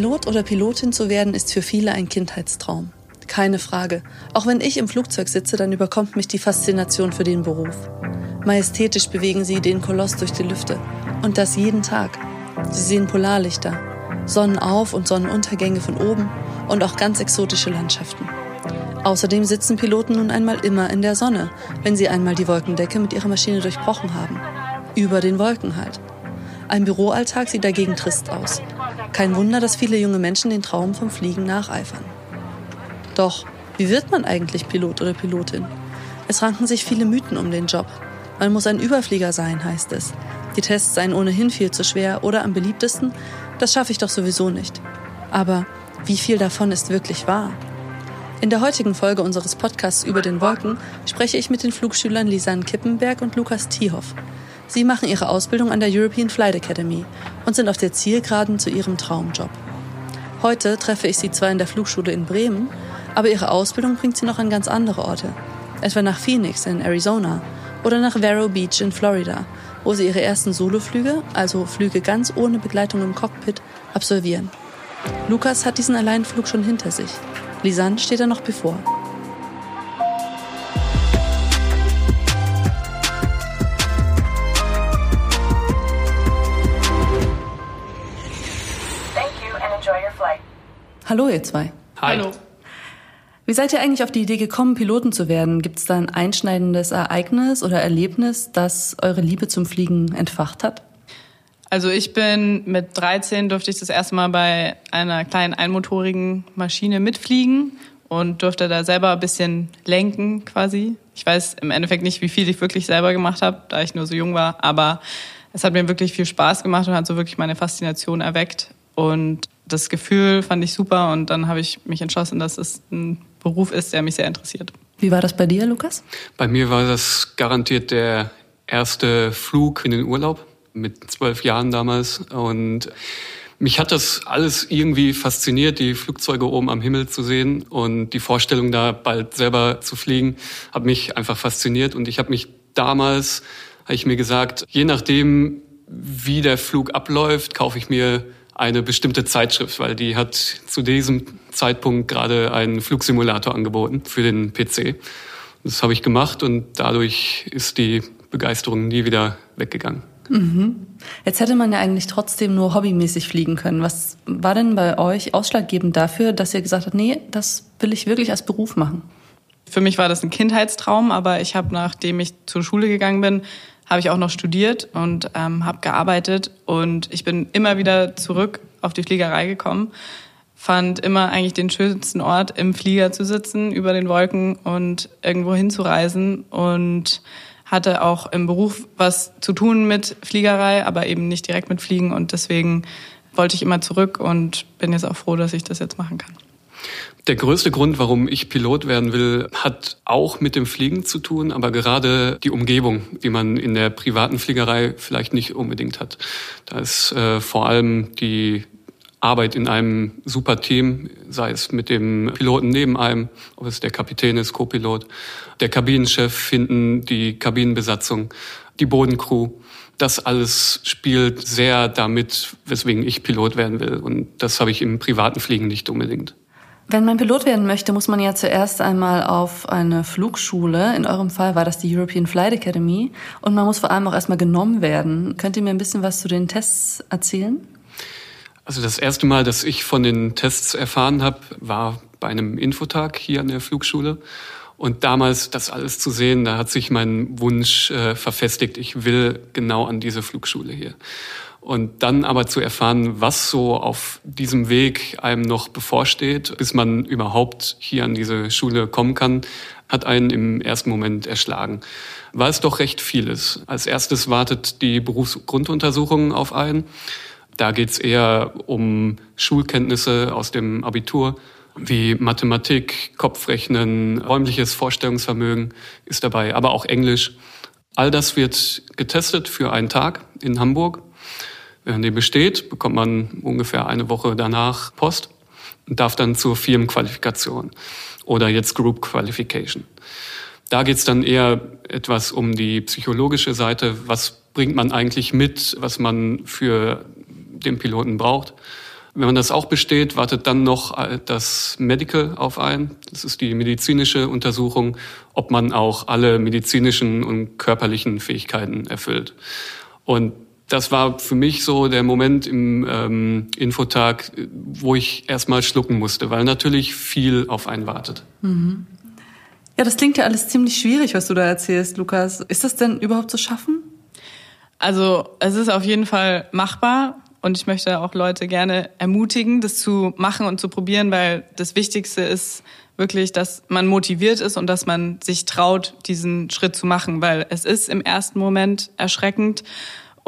Pilot oder Pilotin zu werden ist für viele ein Kindheitstraum. Keine Frage. Auch wenn ich im Flugzeug sitze, dann überkommt mich die Faszination für den Beruf. Majestätisch bewegen sie den Koloss durch die Lüfte. Und das jeden Tag. Sie sehen Polarlichter, Sonnenauf- und Sonnenuntergänge von oben und auch ganz exotische Landschaften. Außerdem sitzen Piloten nun einmal immer in der Sonne, wenn sie einmal die Wolkendecke mit ihrer Maschine durchbrochen haben. Über den Wolken halt. Ein Büroalltag sieht dagegen trist aus. Kein Wunder, dass viele junge Menschen den Traum vom Fliegen nacheifern. Doch, wie wird man eigentlich Pilot oder Pilotin? Es ranken sich viele Mythen um den Job. Man muss ein Überflieger sein, heißt es. Die Tests seien ohnehin viel zu schwer oder am beliebtesten, das schaffe ich doch sowieso nicht. Aber wie viel davon ist wirklich wahr? In der heutigen Folge unseres Podcasts über den Wolken spreche ich mit den Flugschülern Lisanne Kippenberg und Lukas Thiehoff. Sie machen ihre Ausbildung an der European Flight Academy und sind auf der Zielgeraden zu ihrem Traumjob. Heute treffe ich sie zwar in der Flugschule in Bremen, aber ihre Ausbildung bringt sie noch an ganz andere Orte. Etwa nach Phoenix in Arizona oder nach Vero Beach in Florida, wo sie ihre ersten Soloflüge, also Flüge ganz ohne Begleitung im Cockpit, absolvieren. Lukas hat diesen Alleinflug schon hinter sich. Lisanne steht er noch bevor. Hallo ihr zwei. Hi. Hallo. Wie seid ihr eigentlich auf die Idee gekommen, Piloten zu werden? Gibt es da ein einschneidendes Ereignis oder Erlebnis, das eure Liebe zum Fliegen entfacht hat? Also ich bin mit 13 durfte ich das erste Mal bei einer kleinen einmotorigen Maschine mitfliegen und durfte da selber ein bisschen lenken quasi. Ich weiß im Endeffekt nicht, wie viel ich wirklich selber gemacht habe, da ich nur so jung war, aber es hat mir wirklich viel Spaß gemacht und hat so wirklich meine Faszination erweckt und das Gefühl fand ich super und dann habe ich mich entschlossen, dass es ein Beruf ist, der mich sehr interessiert. Wie war das bei dir, Lukas? Bei mir war das garantiert der erste Flug in den Urlaub mit zwölf Jahren damals. Und mich hat das alles irgendwie fasziniert, die Flugzeuge oben am Himmel zu sehen und die Vorstellung, da bald selber zu fliegen, hat mich einfach fasziniert. Und ich habe mich damals, habe ich mir gesagt, je nachdem, wie der Flug abläuft, kaufe ich mir eine bestimmte Zeitschrift, weil die hat zu diesem Zeitpunkt gerade einen Flugsimulator angeboten für den PC. Das habe ich gemacht und dadurch ist die Begeisterung nie wieder weggegangen. Mhm. Jetzt hätte man ja eigentlich trotzdem nur hobbymäßig fliegen können. Was war denn bei euch ausschlaggebend dafür, dass ihr gesagt habt, nee, das will ich wirklich als Beruf machen? Für mich war das ein Kindheitstraum, aber ich habe, nachdem ich zur Schule gegangen bin, habe ich auch noch studiert und ähm, habe gearbeitet und ich bin immer wieder zurück auf die Fliegerei gekommen. Fand immer eigentlich den schönsten Ort, im Flieger zu sitzen, über den Wolken und irgendwo hinzureisen und hatte auch im Beruf was zu tun mit Fliegerei, aber eben nicht direkt mit Fliegen und deswegen wollte ich immer zurück und bin jetzt auch froh, dass ich das jetzt machen kann. Der größte Grund, warum ich Pilot werden will, hat auch mit dem Fliegen zu tun, aber gerade die Umgebung, die man in der privaten Fliegerei vielleicht nicht unbedingt hat. Da ist äh, vor allem die Arbeit in einem super Team, sei es mit dem Piloten neben einem, ob es der Kapitän ist, Co-Pilot, der Kabinenchef, hinten die Kabinenbesatzung, die Bodencrew. Das alles spielt sehr damit, weswegen ich Pilot werden will. Und das habe ich im privaten Fliegen nicht unbedingt. Wenn man Pilot werden möchte, muss man ja zuerst einmal auf eine Flugschule. In eurem Fall war das die European Flight Academy. Und man muss vor allem auch erstmal genommen werden. Könnt ihr mir ein bisschen was zu den Tests erzählen? Also das erste Mal, dass ich von den Tests erfahren habe, war bei einem Infotag hier an der Flugschule. Und damals das alles zu sehen, da hat sich mein Wunsch äh, verfestigt, ich will genau an diese Flugschule hier. Und dann aber zu erfahren, was so auf diesem Weg einem noch bevorsteht, bis man überhaupt hier an diese Schule kommen kann, hat einen im ersten Moment erschlagen. War es doch recht vieles. Als erstes wartet die Berufsgrunduntersuchung auf einen. Da geht es eher um Schulkenntnisse aus dem Abitur, wie Mathematik, Kopfrechnen, räumliches Vorstellungsvermögen ist dabei, aber auch Englisch. All das wird getestet für einen Tag in Hamburg. Wenn den besteht, bekommt man ungefähr eine Woche danach Post und darf dann zur Firmenqualifikation oder jetzt Group Qualification. Da geht es dann eher etwas um die psychologische Seite. Was bringt man eigentlich mit, was man für den Piloten braucht. Wenn man das auch besteht, wartet dann noch das Medical auf ein. Das ist die medizinische Untersuchung, ob man auch alle medizinischen und körperlichen Fähigkeiten erfüllt. Und das war für mich so der Moment im ähm, Infotag, wo ich erstmal schlucken musste, weil natürlich viel auf einen wartet. Mhm. Ja, das klingt ja alles ziemlich schwierig, was du da erzählst, Lukas. Ist das denn überhaupt zu schaffen? Also es ist auf jeden Fall machbar und ich möchte auch Leute gerne ermutigen, das zu machen und zu probieren, weil das Wichtigste ist wirklich, dass man motiviert ist und dass man sich traut, diesen Schritt zu machen, weil es ist im ersten Moment erschreckend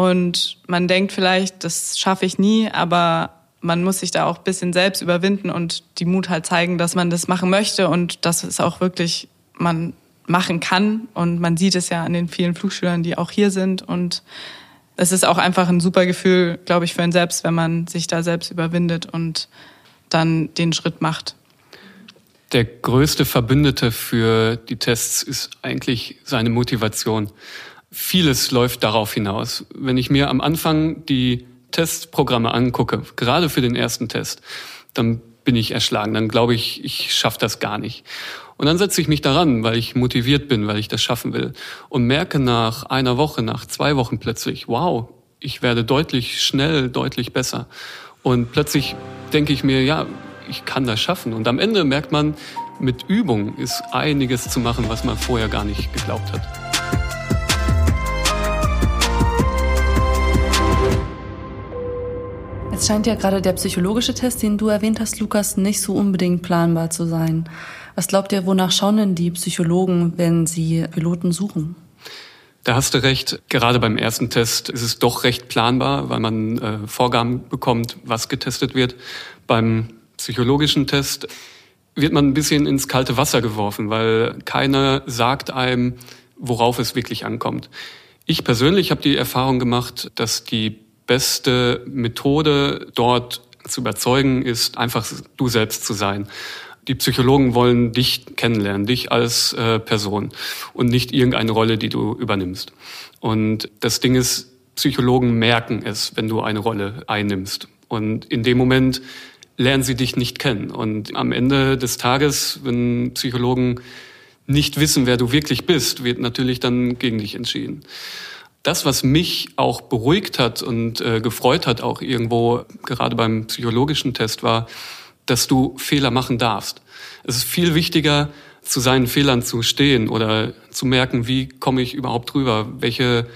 und man denkt vielleicht, das schaffe ich nie, aber man muss sich da auch ein bisschen selbst überwinden und die Mut halt zeigen, dass man das machen möchte und dass es auch wirklich man machen kann. Und man sieht es ja an den vielen Flugschülern, die auch hier sind. Und es ist auch einfach ein super Gefühl, glaube ich, für einen selbst, wenn man sich da selbst überwindet und dann den Schritt macht. Der größte Verbündete für die Tests ist eigentlich seine Motivation. Vieles läuft darauf hinaus. Wenn ich mir am Anfang die Testprogramme angucke, gerade für den ersten Test, dann bin ich erschlagen. Dann glaube ich, ich schaffe das gar nicht. Und dann setze ich mich daran, weil ich motiviert bin, weil ich das schaffen will. Und merke nach einer Woche, nach zwei Wochen plötzlich, wow, ich werde deutlich schnell, deutlich besser. Und plötzlich denke ich mir, ja, ich kann das schaffen. Und am Ende merkt man, mit Übung ist einiges zu machen, was man vorher gar nicht geglaubt hat. Jetzt scheint ja gerade der psychologische Test, den du erwähnt hast, Lukas, nicht so unbedingt planbar zu sein. Was glaubt ihr, wonach schauen denn die Psychologen, wenn sie Piloten suchen? Da hast du recht. Gerade beim ersten Test ist es doch recht planbar, weil man äh, Vorgaben bekommt, was getestet wird. Beim psychologischen Test wird man ein bisschen ins kalte Wasser geworfen, weil keiner sagt einem, worauf es wirklich ankommt. Ich persönlich habe die Erfahrung gemacht, dass die beste Methode dort zu überzeugen ist, einfach du selbst zu sein. Die Psychologen wollen dich kennenlernen, dich als äh, Person und nicht irgendeine Rolle, die du übernimmst. Und das Ding ist, Psychologen merken es, wenn du eine Rolle einnimmst. Und in dem Moment lernen sie dich nicht kennen. Und am Ende des Tages, wenn Psychologen nicht wissen, wer du wirklich bist, wird natürlich dann gegen dich entschieden. Das, was mich auch beruhigt hat und äh, gefreut hat, auch irgendwo, gerade beim psychologischen Test, war, dass du Fehler machen darfst. Es ist viel wichtiger, zu seinen Fehlern zu stehen oder zu merken, wie komme ich überhaupt drüber, welche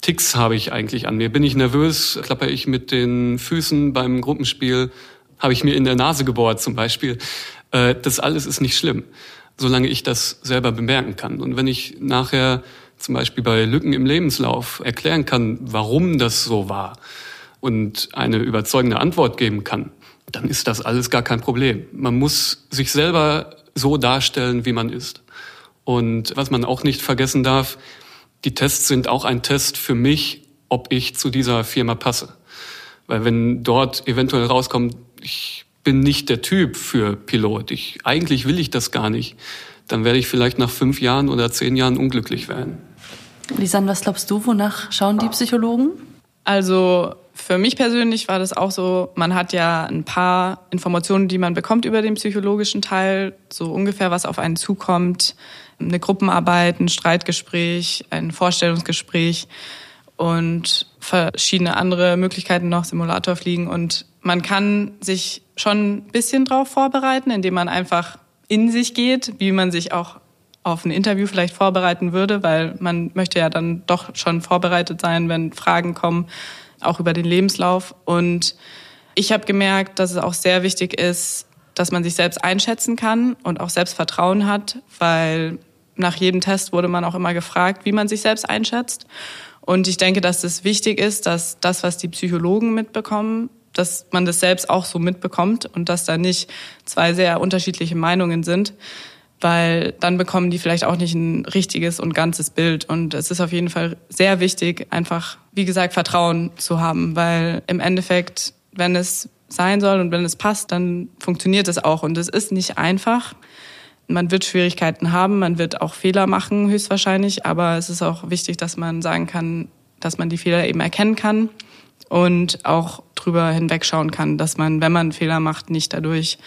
Ticks habe ich eigentlich an mir. Bin ich nervös, klapper ich mit den Füßen beim Gruppenspiel, habe ich mir in der Nase gebohrt zum Beispiel. Äh, das alles ist nicht schlimm, solange ich das selber bemerken kann. Und wenn ich nachher zum Beispiel bei Lücken im Lebenslauf erklären kann, warum das so war und eine überzeugende Antwort geben kann, dann ist das alles gar kein Problem. Man muss sich selber so darstellen, wie man ist. Und was man auch nicht vergessen darf, die Tests sind auch ein Test für mich, ob ich zu dieser Firma passe. Weil wenn dort eventuell rauskommt, ich bin nicht der Typ für Pilot, ich, eigentlich will ich das gar nicht, dann werde ich vielleicht nach fünf Jahren oder zehn Jahren unglücklich werden. Lisanne, was glaubst du, wonach schauen die Psychologen? Also für mich persönlich war das auch so, man hat ja ein paar Informationen, die man bekommt über den psychologischen Teil, so ungefähr was auf einen zukommt, eine Gruppenarbeit, ein Streitgespräch, ein Vorstellungsgespräch und verschiedene andere Möglichkeiten noch, Simulator fliegen und man kann sich schon ein bisschen drauf vorbereiten, indem man einfach in sich geht, wie man sich auch auf ein Interview vielleicht vorbereiten würde, weil man möchte ja dann doch schon vorbereitet sein, wenn Fragen kommen, auch über den Lebenslauf. Und ich habe gemerkt, dass es auch sehr wichtig ist, dass man sich selbst einschätzen kann und auch Selbstvertrauen hat, weil nach jedem Test wurde man auch immer gefragt, wie man sich selbst einschätzt. Und ich denke, dass es wichtig ist, dass das, was die Psychologen mitbekommen, dass man das selbst auch so mitbekommt und dass da nicht zwei sehr unterschiedliche Meinungen sind weil dann bekommen die vielleicht auch nicht ein richtiges und ganzes Bild. Und es ist auf jeden Fall sehr wichtig, einfach, wie gesagt, Vertrauen zu haben, weil im Endeffekt, wenn es sein soll und wenn es passt, dann funktioniert es auch. Und es ist nicht einfach. Man wird Schwierigkeiten haben, man wird auch Fehler machen, höchstwahrscheinlich, aber es ist auch wichtig, dass man sagen kann, dass man die Fehler eben erkennen kann und auch drüber hinwegschauen kann, dass man, wenn man Fehler macht, nicht dadurch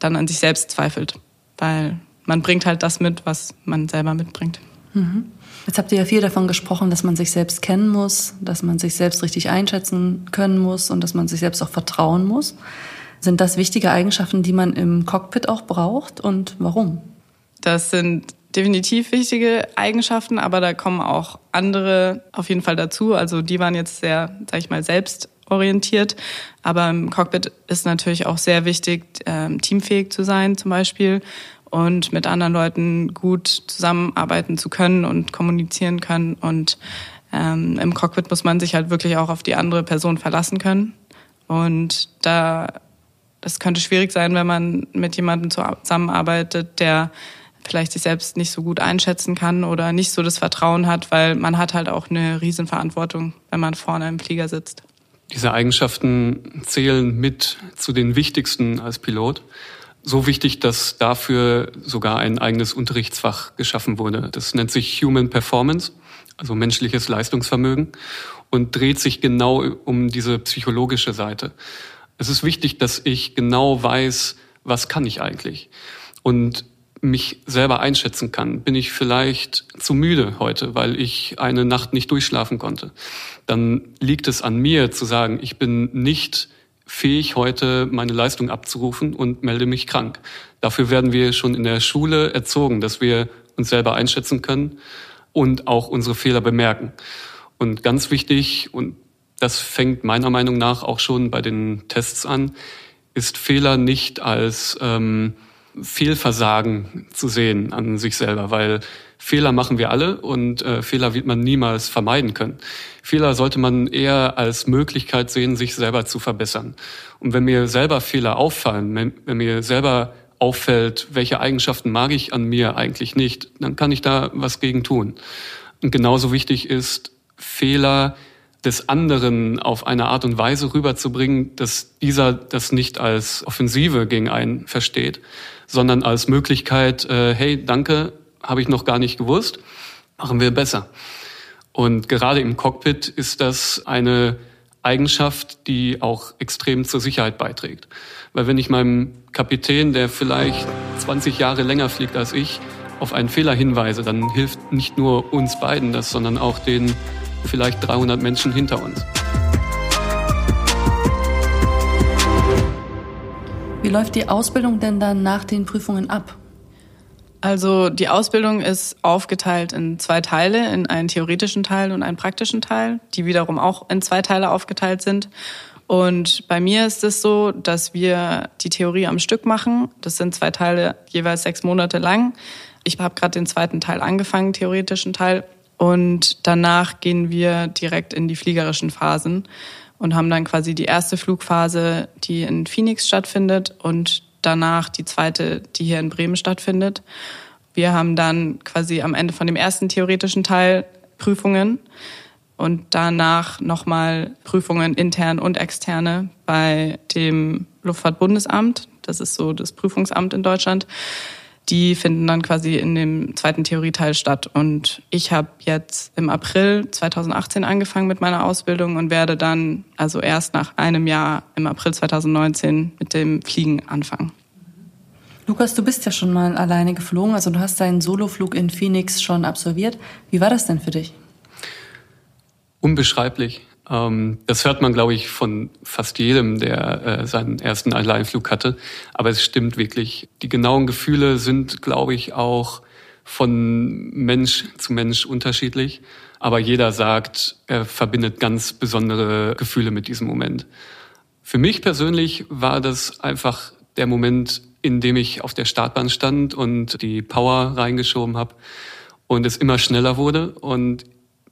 dann an sich selbst zweifelt, weil man bringt halt das mit, was man selber mitbringt. Mhm. Jetzt habt ihr ja viel davon gesprochen, dass man sich selbst kennen muss, dass man sich selbst richtig einschätzen können muss und dass man sich selbst auch vertrauen muss. Sind das wichtige Eigenschaften, die man im Cockpit auch braucht und warum? Das sind definitiv wichtige Eigenschaften, aber da kommen auch andere auf jeden Fall dazu. Also die waren jetzt sehr, sag ich mal, selbstorientiert. Aber im Cockpit ist natürlich auch sehr wichtig, ähm, teamfähig zu sein zum Beispiel und mit anderen Leuten gut zusammenarbeiten zu können und kommunizieren können. Und ähm, im Cockpit muss man sich halt wirklich auch auf die andere Person verlassen können. Und da das könnte schwierig sein, wenn man mit jemandem zusammenarbeitet, der vielleicht sich selbst nicht so gut einschätzen kann oder nicht so das Vertrauen hat, weil man hat halt auch eine Riesenverantwortung, wenn man vorne im Flieger sitzt. Diese Eigenschaften zählen mit zu den wichtigsten als Pilot. So wichtig, dass dafür sogar ein eigenes Unterrichtsfach geschaffen wurde. Das nennt sich Human Performance, also menschliches Leistungsvermögen und dreht sich genau um diese psychologische Seite. Es ist wichtig, dass ich genau weiß, was kann ich eigentlich. Und mich selber einschätzen kann. Bin ich vielleicht zu müde heute, weil ich eine Nacht nicht durchschlafen konnte? Dann liegt es an mir zu sagen, ich bin nicht fähig, heute meine Leistung abzurufen und melde mich krank. Dafür werden wir schon in der Schule erzogen, dass wir uns selber einschätzen können und auch unsere Fehler bemerken. Und ganz wichtig, und das fängt meiner Meinung nach auch schon bei den Tests an, ist Fehler nicht als ähm, Fehlversagen zu sehen an sich selber, weil Fehler machen wir alle und äh, Fehler wird man niemals vermeiden können. Fehler sollte man eher als Möglichkeit sehen, sich selber zu verbessern. Und wenn mir selber Fehler auffallen, wenn, wenn mir selber auffällt, welche Eigenschaften mag ich an mir eigentlich nicht, dann kann ich da was gegen tun. Und genauso wichtig ist, Fehler des anderen auf eine Art und Weise rüberzubringen, dass dieser das nicht als Offensive gegen einen versteht, sondern als Möglichkeit, äh, hey, danke, habe ich noch gar nicht gewusst, machen wir besser. Und gerade im Cockpit ist das eine Eigenschaft, die auch extrem zur Sicherheit beiträgt. Weil wenn ich meinem Kapitän, der vielleicht 20 Jahre länger fliegt als ich, auf einen Fehler hinweise, dann hilft nicht nur uns beiden das, sondern auch den vielleicht 300 Menschen hinter uns. Wie läuft die Ausbildung denn dann nach den Prüfungen ab? Also die Ausbildung ist aufgeteilt in zwei Teile, in einen theoretischen Teil und einen praktischen Teil, die wiederum auch in zwei Teile aufgeteilt sind. Und bei mir ist es so, dass wir die Theorie am Stück machen. Das sind zwei Teile, jeweils sechs Monate lang. Ich habe gerade den zweiten Teil angefangen, theoretischen Teil. Und danach gehen wir direkt in die fliegerischen Phasen und haben dann quasi die erste Flugphase, die in Phoenix stattfindet und danach die zweite, die hier in Bremen stattfindet. Wir haben dann quasi am Ende von dem ersten theoretischen Teil Prüfungen und danach nochmal Prüfungen intern und externe bei dem Luftfahrtbundesamt. Das ist so das Prüfungsamt in Deutschland die finden dann quasi in dem zweiten Theorieteil statt. Und ich habe jetzt im April 2018 angefangen mit meiner Ausbildung und werde dann also erst nach einem Jahr im April 2019 mit dem Fliegen anfangen. Lukas, du bist ja schon mal alleine geflogen, also du hast deinen Soloflug in Phoenix schon absolviert. Wie war das denn für dich? Unbeschreiblich. Ähm, das hört man, glaube ich, von fast jedem, der äh, seinen ersten Alleinflug hatte. Aber es stimmt wirklich. Die genauen Gefühle sind, glaube ich, auch von Mensch zu Mensch unterschiedlich. Aber jeder sagt, er verbindet ganz besondere Gefühle mit diesem Moment. Für mich persönlich war das einfach der Moment, in dem ich auf der Startbahn stand und die Power reingeschoben habe und es immer schneller wurde und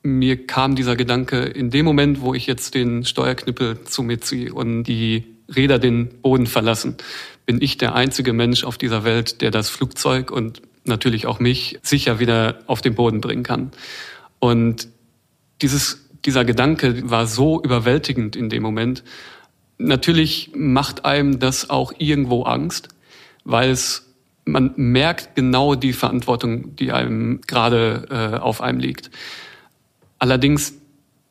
mir kam dieser Gedanke in dem Moment, wo ich jetzt den Steuerknüppel zu mir ziehe und die Räder den Boden verlassen, bin ich der einzige Mensch auf dieser Welt, der das Flugzeug und natürlich auch mich sicher wieder auf den Boden bringen kann. Und dieses, dieser Gedanke war so überwältigend in dem Moment. Natürlich macht einem das auch irgendwo Angst, weil es man merkt genau die Verantwortung, die einem gerade äh, auf einem liegt. Allerdings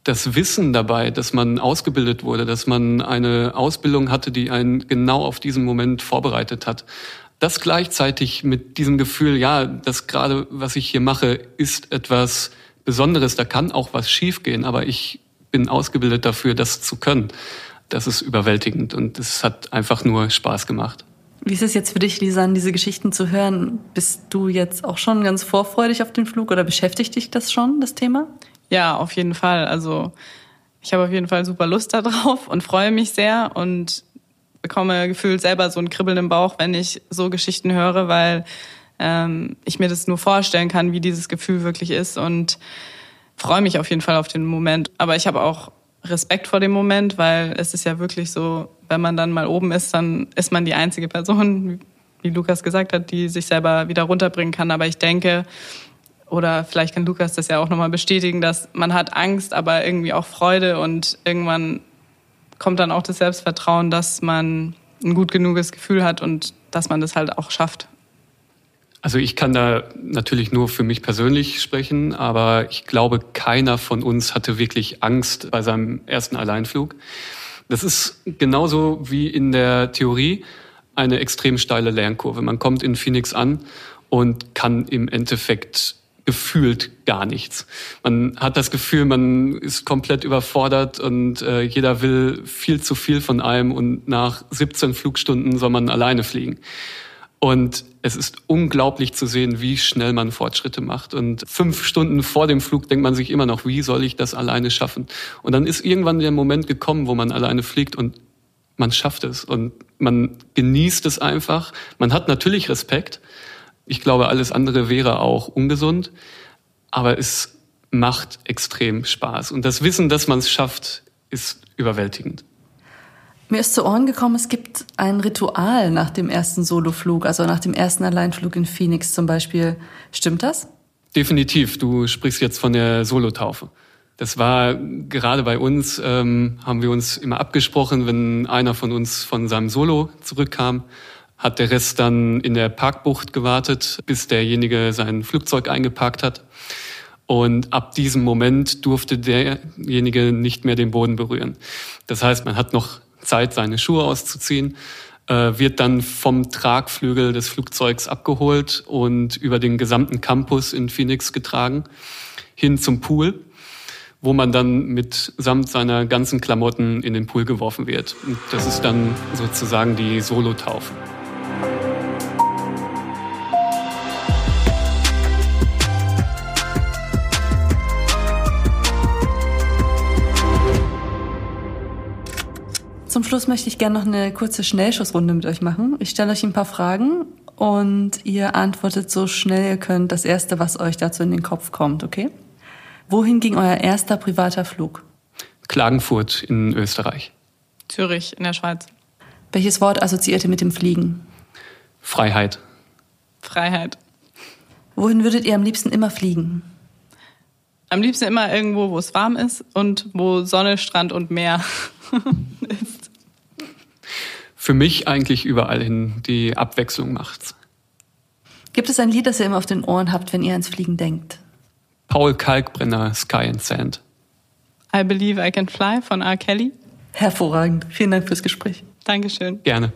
das Wissen dabei, dass man ausgebildet wurde, dass man eine Ausbildung hatte, die einen genau auf diesen Moment vorbereitet hat. Das gleichzeitig mit diesem Gefühl, ja, das gerade, was ich hier mache, ist etwas Besonderes, da kann auch was schiefgehen, aber ich bin ausgebildet dafür, das zu können. Das ist überwältigend und es hat einfach nur Spaß gemacht. Wie ist es jetzt für dich, Lisan, diese Geschichten zu hören? Bist du jetzt auch schon ganz vorfreudig auf den Flug oder beschäftigt dich das schon, das Thema? Ja, auf jeden Fall. Also ich habe auf jeden Fall super Lust darauf und freue mich sehr und bekomme gefühlt selber so ein Kribbeln im Bauch, wenn ich so Geschichten höre, weil ähm, ich mir das nur vorstellen kann, wie dieses Gefühl wirklich ist und freue mich auf jeden Fall auf den Moment. Aber ich habe auch Respekt vor dem Moment, weil es ist ja wirklich so, wenn man dann mal oben ist, dann ist man die einzige Person, wie Lukas gesagt hat, die sich selber wieder runterbringen kann. Aber ich denke, oder vielleicht kann Lukas das ja auch nochmal bestätigen, dass man hat Angst, aber irgendwie auch Freude und irgendwann kommt dann auch das Selbstvertrauen, dass man ein gut genuges Gefühl hat und dass man das halt auch schafft. Also ich kann da natürlich nur für mich persönlich sprechen, aber ich glaube, keiner von uns hatte wirklich Angst bei seinem ersten Alleinflug. Das ist genauso wie in der Theorie eine extrem steile Lernkurve. Man kommt in Phoenix an und kann im Endeffekt gefühlt gar nichts. Man hat das Gefühl, man ist komplett überfordert und äh, jeder will viel zu viel von einem und nach 17 Flugstunden soll man alleine fliegen. Und es ist unglaublich zu sehen, wie schnell man Fortschritte macht. Und fünf Stunden vor dem Flug denkt man sich immer noch, wie soll ich das alleine schaffen? Und dann ist irgendwann der Moment gekommen, wo man alleine fliegt und man schafft es und man genießt es einfach. Man hat natürlich Respekt. Ich glaube, alles andere wäre auch ungesund. Aber es macht extrem Spaß. Und das Wissen, dass man es schafft, ist überwältigend. Mir ist zu Ohren gekommen, es gibt ein Ritual nach dem ersten Soloflug, also nach dem ersten Alleinflug in Phoenix zum Beispiel. Stimmt das? Definitiv. Du sprichst jetzt von der Solotaufe. Das war gerade bei uns, ähm, haben wir uns immer abgesprochen, wenn einer von uns von seinem Solo zurückkam, hat der Rest dann in der Parkbucht gewartet, bis derjenige sein Flugzeug eingeparkt hat. Und ab diesem Moment durfte derjenige nicht mehr den Boden berühren. Das heißt, man hat noch Zeit, seine Schuhe auszuziehen, äh, wird dann vom Tragflügel des Flugzeugs abgeholt und über den gesamten Campus in Phoenix getragen, hin zum Pool, wo man dann mit samt seiner ganzen Klamotten in den Pool geworfen wird. Und das ist dann sozusagen die Solotaufe. Zum Schluss möchte ich gerne noch eine kurze Schnellschussrunde mit euch machen. Ich stelle euch ein paar Fragen und ihr antwortet so schnell ihr könnt das erste, was euch dazu in den Kopf kommt, okay? Wohin ging euer erster privater Flug? Klagenfurt in Österreich. Zürich in der Schweiz. Welches Wort assoziiert ihr mit dem Fliegen? Freiheit. Freiheit. Wohin würdet ihr am liebsten immer fliegen? Am liebsten immer irgendwo, wo es warm ist und wo Sonne, Strand und Meer ist. Für mich eigentlich überall hin. Die Abwechslung macht's. Gibt es ein Lied, das ihr immer auf den Ohren habt, wenn ihr ans Fliegen denkt? Paul Kalkbrenner, Sky and Sand. I Believe I Can Fly von R. Kelly. Hervorragend. Vielen Dank fürs Gespräch. Dankeschön. Gerne.